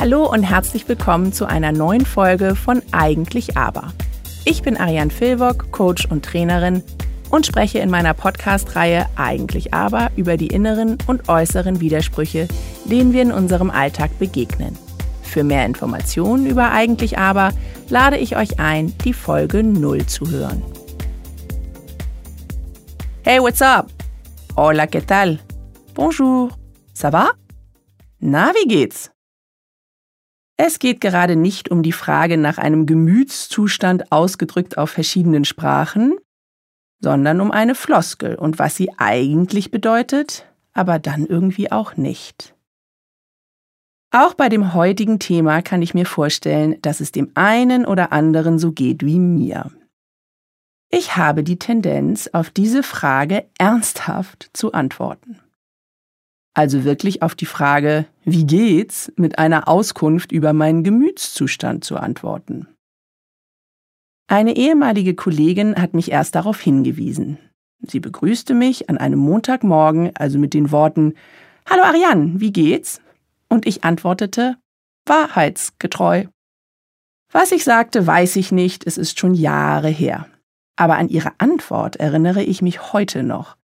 Hallo und herzlich willkommen zu einer neuen Folge von Eigentlich Aber. Ich bin Ariane Filwock, Coach und Trainerin und spreche in meiner Podcast-Reihe Eigentlich Aber über die inneren und äußeren Widersprüche, denen wir in unserem Alltag begegnen. Für mehr Informationen über Eigentlich Aber lade ich euch ein, die Folge 0 zu hören. Hey, what's up? Hola, ¿qué tal? Bonjour. Ça va? Na, wie geht's? Es geht gerade nicht um die Frage nach einem Gemütszustand ausgedrückt auf verschiedenen Sprachen, sondern um eine Floskel und was sie eigentlich bedeutet, aber dann irgendwie auch nicht. Auch bei dem heutigen Thema kann ich mir vorstellen, dass es dem einen oder anderen so geht wie mir. Ich habe die Tendenz, auf diese Frage ernsthaft zu antworten also wirklich auf die Frage, wie geht's, mit einer Auskunft über meinen Gemütszustand zu antworten. Eine ehemalige Kollegin hat mich erst darauf hingewiesen. Sie begrüßte mich an einem Montagmorgen also mit den Worten Hallo Ariane, wie geht's? Und ich antwortete Wahrheitsgetreu. Was ich sagte, weiß ich nicht, es ist schon Jahre her. Aber an ihre Antwort erinnere ich mich heute noch.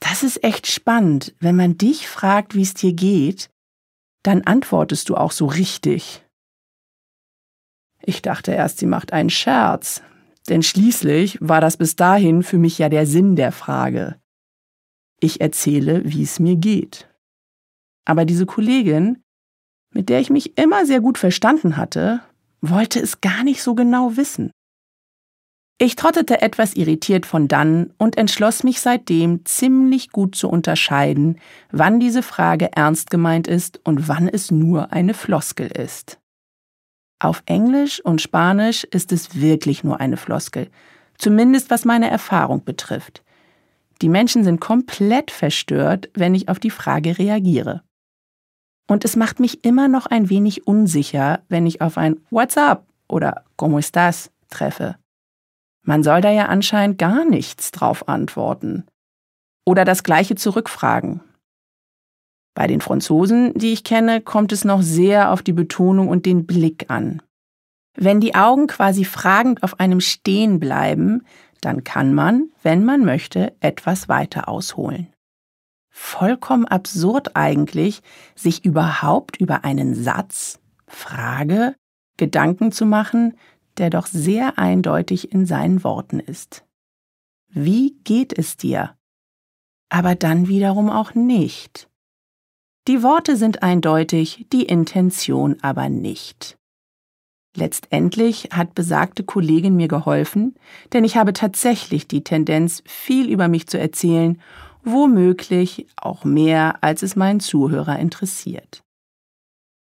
Das ist echt spannend. Wenn man dich fragt, wie es dir geht, dann antwortest du auch so richtig. Ich dachte erst, sie macht einen Scherz, denn schließlich war das bis dahin für mich ja der Sinn der Frage. Ich erzähle, wie es mir geht. Aber diese Kollegin, mit der ich mich immer sehr gut verstanden hatte, wollte es gar nicht so genau wissen. Ich trottete etwas irritiert von dann und entschloss mich seitdem ziemlich gut zu unterscheiden, wann diese Frage ernst gemeint ist und wann es nur eine Floskel ist. Auf Englisch und Spanisch ist es wirklich nur eine Floskel, zumindest was meine Erfahrung betrifft. Die Menschen sind komplett verstört, wenn ich auf die Frage reagiere. Und es macht mich immer noch ein wenig unsicher, wenn ich auf ein What's up oder ¿Cómo estás treffe. Man soll da ja anscheinend gar nichts drauf antworten. Oder das gleiche zurückfragen. Bei den Franzosen, die ich kenne, kommt es noch sehr auf die Betonung und den Blick an. Wenn die Augen quasi fragend auf einem stehen bleiben, dann kann man, wenn man möchte, etwas weiter ausholen. Vollkommen absurd eigentlich, sich überhaupt über einen Satz, Frage, Gedanken zu machen, der doch sehr eindeutig in seinen Worten ist. Wie geht es dir? Aber dann wiederum auch nicht. Die Worte sind eindeutig, die Intention aber nicht. Letztendlich hat besagte Kollegin mir geholfen, denn ich habe tatsächlich die Tendenz, viel über mich zu erzählen, womöglich auch mehr, als es meinen Zuhörer interessiert.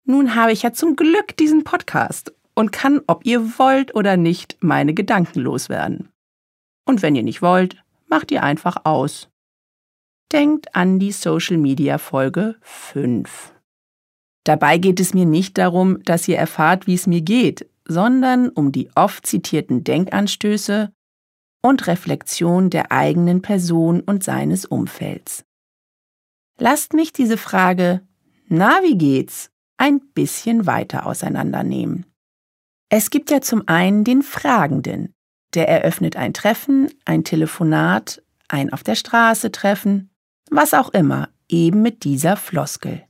Nun habe ich ja zum Glück diesen Podcast und kann, ob ihr wollt oder nicht, meine Gedanken loswerden. Und wenn ihr nicht wollt, macht ihr einfach aus. Denkt an die Social Media Folge 5. Dabei geht es mir nicht darum, dass ihr erfahrt, wie es mir geht, sondern um die oft zitierten Denkanstöße und Reflexion der eigenen Person und seines Umfelds. Lasst mich diese Frage, na, wie geht's, ein bisschen weiter auseinandernehmen. Es gibt ja zum einen den Fragenden, der eröffnet ein Treffen, ein Telefonat, ein auf der Straße treffen, was auch immer, eben mit dieser Floskel.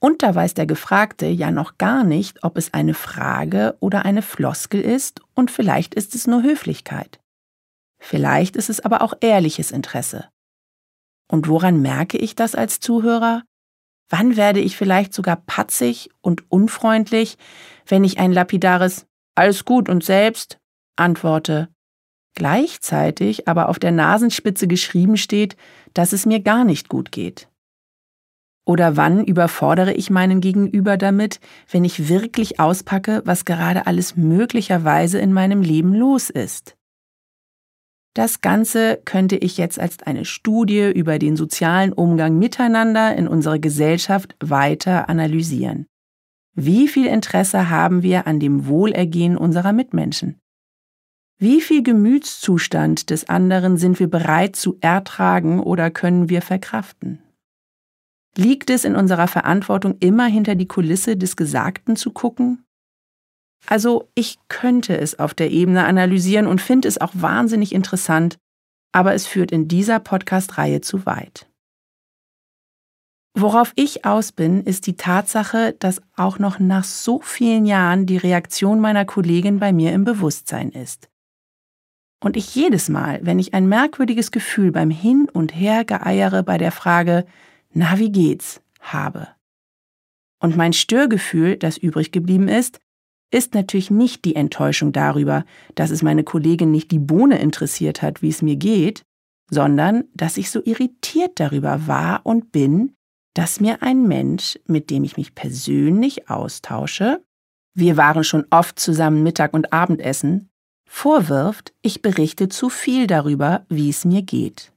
Und da weiß der Gefragte ja noch gar nicht, ob es eine Frage oder eine Floskel ist, und vielleicht ist es nur Höflichkeit. Vielleicht ist es aber auch ehrliches Interesse. Und woran merke ich das als Zuhörer? Wann werde ich vielleicht sogar patzig und unfreundlich, wenn ich ein lapidares Alles gut und selbst antworte, gleichzeitig aber auf der Nasenspitze geschrieben steht, dass es mir gar nicht gut geht? Oder wann überfordere ich meinen Gegenüber damit, wenn ich wirklich auspacke, was gerade alles möglicherweise in meinem Leben los ist? Das Ganze könnte ich jetzt als eine Studie über den sozialen Umgang miteinander in unserer Gesellschaft weiter analysieren. Wie viel Interesse haben wir an dem Wohlergehen unserer Mitmenschen? Wie viel Gemütszustand des anderen sind wir bereit zu ertragen oder können wir verkraften? Liegt es in unserer Verantwortung, immer hinter die Kulisse des Gesagten zu gucken? Also ich könnte es auf der Ebene analysieren und finde es auch wahnsinnig interessant, aber es führt in dieser Podcast-Reihe zu weit. Worauf ich aus bin, ist die Tatsache, dass auch noch nach so vielen Jahren die Reaktion meiner Kollegin bei mir im Bewusstsein ist. Und ich jedes Mal, wenn ich ein merkwürdiges Gefühl beim Hin und Her geeiere bei der Frage, na wie geht's, habe. Und mein Störgefühl, das übrig geblieben ist, ist natürlich nicht die Enttäuschung darüber, dass es meine Kollegin nicht die Bohne interessiert hat, wie es mir geht, sondern dass ich so irritiert darüber war und bin, dass mir ein Mensch, mit dem ich mich persönlich austausche, wir waren schon oft zusammen Mittag und Abendessen, vorwirft, ich berichte zu viel darüber, wie es mir geht.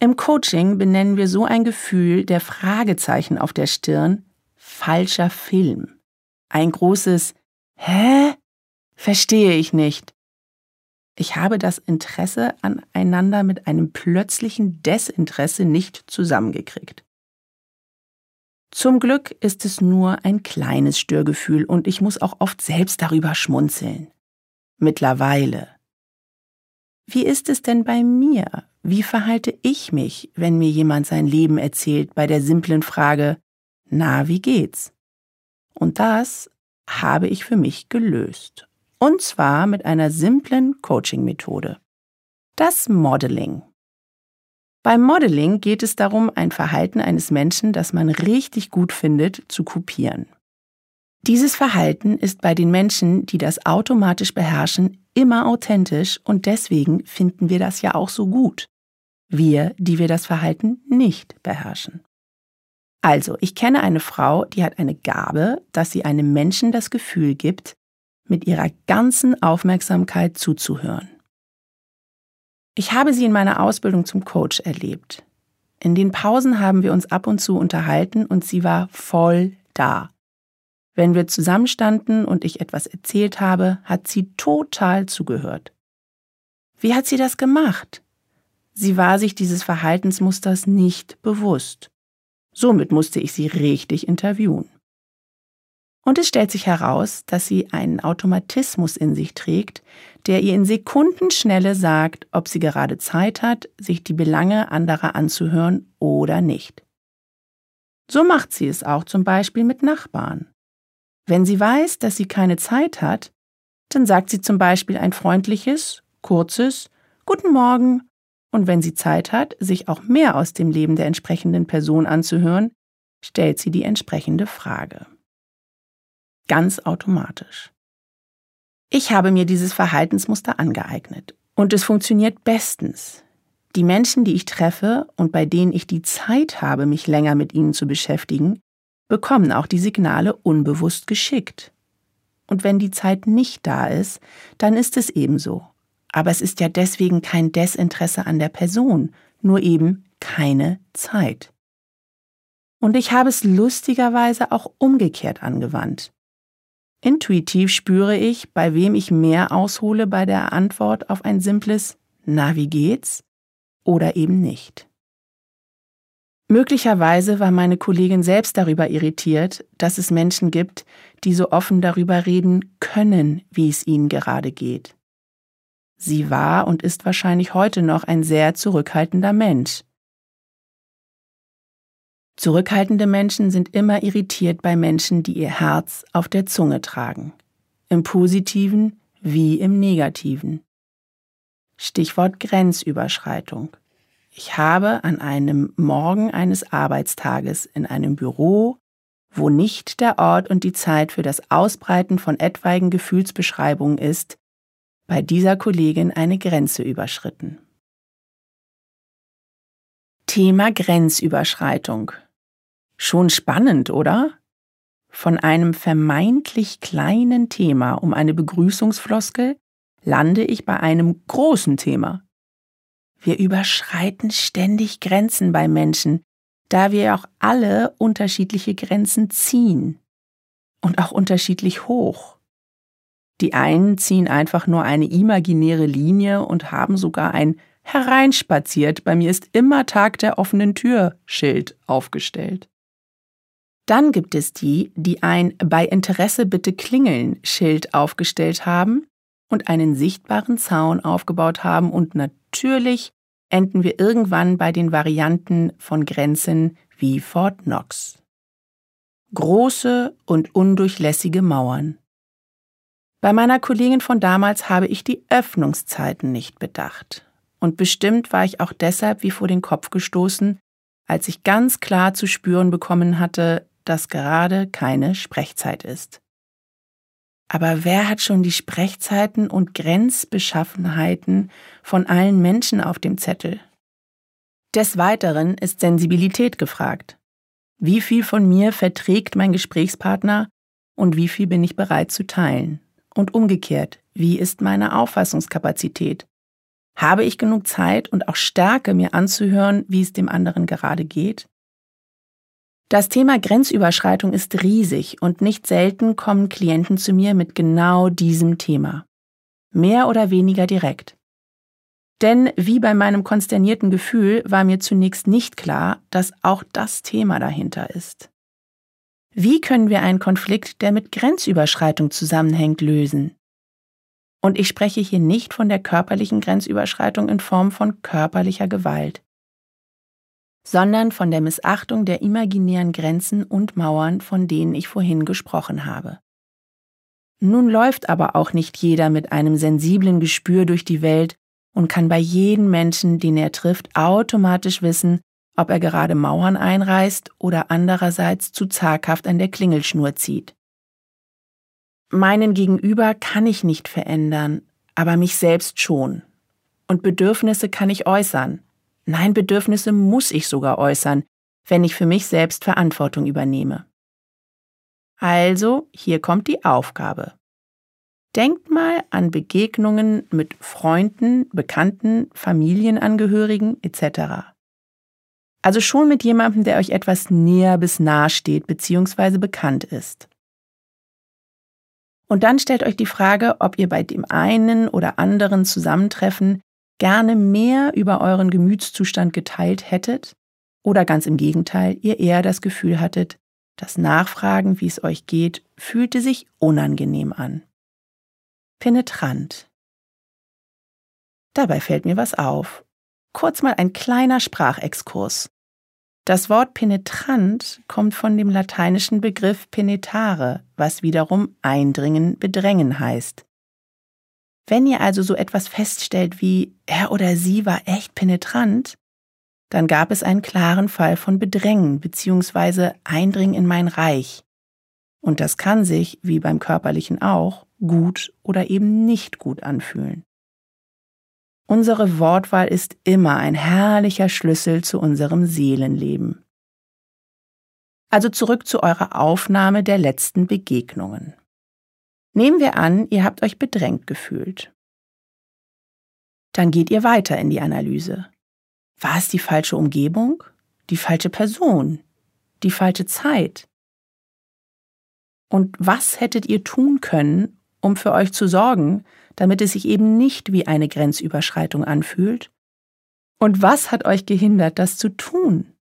Im Coaching benennen wir so ein Gefühl der Fragezeichen auf der Stirn falscher Film. Ein großes Hä? Verstehe ich nicht. Ich habe das Interesse aneinander mit einem plötzlichen Desinteresse nicht zusammengekriegt. Zum Glück ist es nur ein kleines Störgefühl und ich muss auch oft selbst darüber schmunzeln. Mittlerweile. Wie ist es denn bei mir? Wie verhalte ich mich, wenn mir jemand sein Leben erzählt bei der simplen Frage, na, wie geht's? Und das habe ich für mich gelöst. Und zwar mit einer simplen Coaching-Methode. Das Modeling. Beim Modeling geht es darum, ein Verhalten eines Menschen, das man richtig gut findet, zu kopieren. Dieses Verhalten ist bei den Menschen, die das automatisch beherrschen, immer authentisch und deswegen finden wir das ja auch so gut. Wir, die wir das Verhalten nicht beherrschen. Also, ich kenne eine Frau, die hat eine Gabe, dass sie einem Menschen das Gefühl gibt, mit ihrer ganzen Aufmerksamkeit zuzuhören. Ich habe sie in meiner Ausbildung zum Coach erlebt. In den Pausen haben wir uns ab und zu unterhalten und sie war voll da. Wenn wir zusammenstanden und ich etwas erzählt habe, hat sie total zugehört. Wie hat sie das gemacht? Sie war sich dieses Verhaltensmusters nicht bewusst. Somit musste ich sie richtig interviewen. Und es stellt sich heraus, dass sie einen Automatismus in sich trägt, der ihr in Sekundenschnelle sagt, ob sie gerade Zeit hat, sich die Belange anderer anzuhören oder nicht. So macht sie es auch zum Beispiel mit Nachbarn. Wenn sie weiß, dass sie keine Zeit hat, dann sagt sie zum Beispiel ein freundliches, kurzes Guten Morgen und wenn sie Zeit hat, sich auch mehr aus dem Leben der entsprechenden Person anzuhören, stellt sie die entsprechende Frage. Ganz automatisch. Ich habe mir dieses Verhaltensmuster angeeignet und es funktioniert bestens. Die Menschen, die ich treffe und bei denen ich die Zeit habe, mich länger mit ihnen zu beschäftigen, bekommen auch die Signale unbewusst geschickt. Und wenn die Zeit nicht da ist, dann ist es ebenso. Aber es ist ja deswegen kein Desinteresse an der Person, nur eben keine Zeit. Und ich habe es lustigerweise auch umgekehrt angewandt. Intuitiv spüre ich, bei wem ich mehr aushole bei der Antwort auf ein simples Na, wie geht's? oder eben nicht. Möglicherweise war meine Kollegin selbst darüber irritiert, dass es Menschen gibt, die so offen darüber reden können, wie es ihnen gerade geht. Sie war und ist wahrscheinlich heute noch ein sehr zurückhaltender Mensch. Zurückhaltende Menschen sind immer irritiert bei Menschen, die ihr Herz auf der Zunge tragen. Im positiven wie im negativen. Stichwort Grenzüberschreitung. Ich habe an einem Morgen eines Arbeitstages in einem Büro, wo nicht der Ort und die Zeit für das Ausbreiten von etwaigen Gefühlsbeschreibungen ist, bei dieser Kollegin eine Grenze überschritten. Thema Grenzüberschreitung. Schon spannend, oder? Von einem vermeintlich kleinen Thema um eine Begrüßungsfloskel lande ich bei einem großen Thema. Wir überschreiten ständig Grenzen bei Menschen, da wir auch alle unterschiedliche Grenzen ziehen und auch unterschiedlich hoch. Die einen ziehen einfach nur eine imaginäre Linie und haben sogar ein hereinspaziert, bei mir ist immer Tag der offenen Tür Schild aufgestellt. Dann gibt es die, die ein bei Interesse bitte klingeln Schild aufgestellt haben und einen sichtbaren Zaun aufgebaut haben und natürlich enden wir irgendwann bei den Varianten von Grenzen wie Fort Knox. Große und undurchlässige Mauern. Bei meiner Kollegin von damals habe ich die Öffnungszeiten nicht bedacht. Und bestimmt war ich auch deshalb wie vor den Kopf gestoßen, als ich ganz klar zu spüren bekommen hatte, dass gerade keine Sprechzeit ist. Aber wer hat schon die Sprechzeiten und Grenzbeschaffenheiten von allen Menschen auf dem Zettel? Des Weiteren ist Sensibilität gefragt. Wie viel von mir verträgt mein Gesprächspartner und wie viel bin ich bereit zu teilen? Und umgekehrt, wie ist meine Auffassungskapazität? Habe ich genug Zeit und auch Stärke, mir anzuhören, wie es dem anderen gerade geht? Das Thema Grenzüberschreitung ist riesig und nicht selten kommen Klienten zu mir mit genau diesem Thema. Mehr oder weniger direkt. Denn wie bei meinem konsternierten Gefühl war mir zunächst nicht klar, dass auch das Thema dahinter ist. Wie können wir einen Konflikt, der mit Grenzüberschreitung zusammenhängt, lösen? Und ich spreche hier nicht von der körperlichen Grenzüberschreitung in Form von körperlicher Gewalt sondern von der Missachtung der imaginären Grenzen und Mauern, von denen ich vorhin gesprochen habe. Nun läuft aber auch nicht jeder mit einem sensiblen Gespür durch die Welt und kann bei jedem Menschen, den er trifft, automatisch wissen, ob er gerade Mauern einreißt oder andererseits zu zaghaft an der Klingelschnur zieht. Meinen Gegenüber kann ich nicht verändern, aber mich selbst schon. Und Bedürfnisse kann ich äußern, Nein, Bedürfnisse muss ich sogar äußern, wenn ich für mich selbst Verantwortung übernehme. Also, hier kommt die Aufgabe. Denkt mal an Begegnungen mit Freunden, Bekannten, Familienangehörigen etc. Also schon mit jemandem, der euch etwas näher bis nahe steht bzw. bekannt ist. Und dann stellt euch die Frage, ob ihr bei dem einen oder anderen Zusammentreffen gerne mehr über euren Gemütszustand geteilt hättet oder ganz im Gegenteil, ihr eher das Gefühl hattet, das Nachfragen, wie es euch geht, fühlte sich unangenehm an. Penetrant. Dabei fällt mir was auf. Kurz mal ein kleiner Sprachexkurs. Das Wort penetrant kommt von dem lateinischen Begriff penetrare, was wiederum eindringen, bedrängen heißt. Wenn ihr also so etwas feststellt wie er oder sie war echt penetrant, dann gab es einen klaren Fall von Bedrängen bzw. Eindringen in mein Reich. Und das kann sich, wie beim körperlichen auch, gut oder eben nicht gut anfühlen. Unsere Wortwahl ist immer ein herrlicher Schlüssel zu unserem Seelenleben. Also zurück zu eurer Aufnahme der letzten Begegnungen. Nehmen wir an, ihr habt euch bedrängt gefühlt. Dann geht ihr weiter in die Analyse. War es die falsche Umgebung? Die falsche Person? Die falsche Zeit? Und was hättet ihr tun können, um für euch zu sorgen, damit es sich eben nicht wie eine Grenzüberschreitung anfühlt? Und was hat euch gehindert, das zu tun?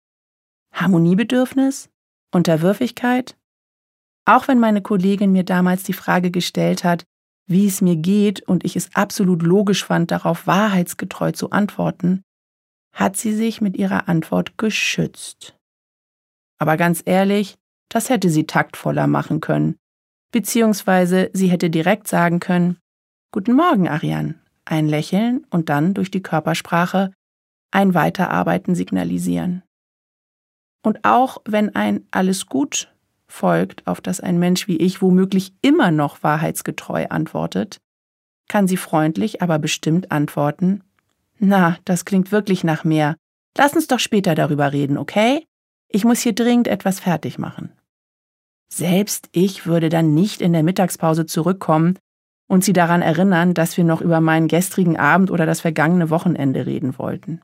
Harmoniebedürfnis? Unterwürfigkeit? Auch wenn meine Kollegin mir damals die Frage gestellt hat, wie es mir geht und ich es absolut logisch fand, darauf wahrheitsgetreu zu antworten, hat sie sich mit ihrer Antwort geschützt. Aber ganz ehrlich, das hätte sie taktvoller machen können. Beziehungsweise sie hätte direkt sagen können, Guten Morgen, Ariane. Ein Lächeln und dann durch die Körpersprache ein Weiterarbeiten signalisieren. Und auch wenn ein Alles gut folgt, auf das ein Mensch wie ich womöglich immer noch wahrheitsgetreu antwortet, kann sie freundlich, aber bestimmt antworten, na, das klingt wirklich nach mehr. Lass uns doch später darüber reden, okay? Ich muss hier dringend etwas fertig machen. Selbst ich würde dann nicht in der Mittagspause zurückkommen und sie daran erinnern, dass wir noch über meinen gestrigen Abend oder das vergangene Wochenende reden wollten.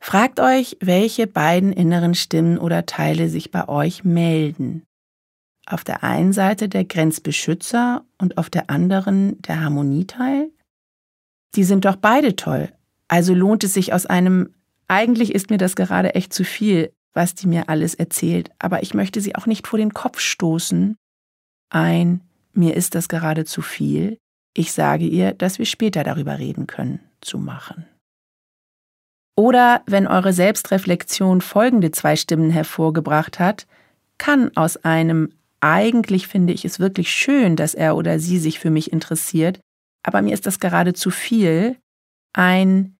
Fragt euch, welche beiden inneren Stimmen oder Teile sich bei euch melden. Auf der einen Seite der Grenzbeschützer und auf der anderen der Harmonieteil? die sind doch beide toll. Also lohnt es sich aus einem, eigentlich ist mir das gerade echt zu viel, was die mir alles erzählt, aber ich möchte sie auch nicht vor den Kopf stoßen. Ein, mir ist das gerade zu viel. Ich sage ihr, dass wir später darüber reden können, zu machen. Oder wenn eure Selbstreflexion folgende zwei Stimmen hervorgebracht hat, kann aus einem eigentlich finde ich es wirklich schön, dass er oder sie sich für mich interessiert, aber mir ist das gerade zu viel, ein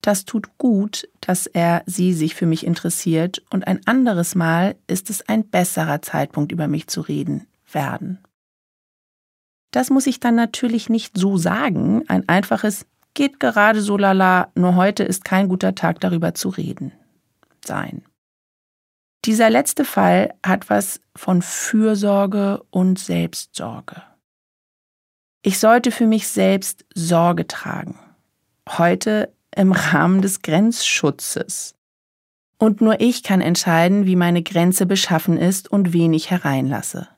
das tut gut, dass er sie sich für mich interessiert und ein anderes Mal ist es ein besserer Zeitpunkt über mich zu reden werden. Das muss ich dann natürlich nicht so sagen, ein einfaches geht gerade so lala, nur heute ist kein guter Tag darüber zu reden sein. Dieser letzte Fall hat was von Fürsorge und Selbstsorge. Ich sollte für mich selbst Sorge tragen. Heute im Rahmen des Grenzschutzes. Und nur ich kann entscheiden, wie meine Grenze beschaffen ist und wen ich hereinlasse.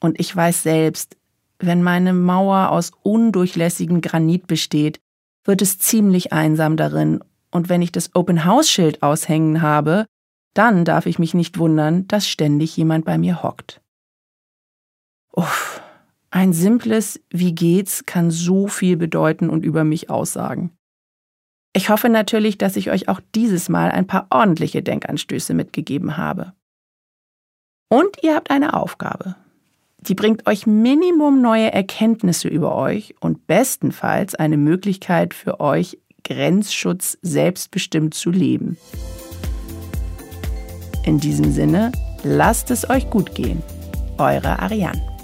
Und ich weiß selbst, wenn meine Mauer aus undurchlässigem Granit besteht, wird es ziemlich einsam darin, und wenn ich das Open House Schild aushängen habe, dann darf ich mich nicht wundern, dass ständig jemand bei mir hockt. Uff, ein simples Wie geht's kann so viel bedeuten und über mich aussagen. Ich hoffe natürlich, dass ich euch auch dieses Mal ein paar ordentliche Denkanstöße mitgegeben habe. Und ihr habt eine Aufgabe. Die bringt euch Minimum neue Erkenntnisse über euch und bestenfalls eine Möglichkeit für euch, Grenzschutz selbstbestimmt zu leben. In diesem Sinne, lasst es euch gut gehen. Eure Ariane.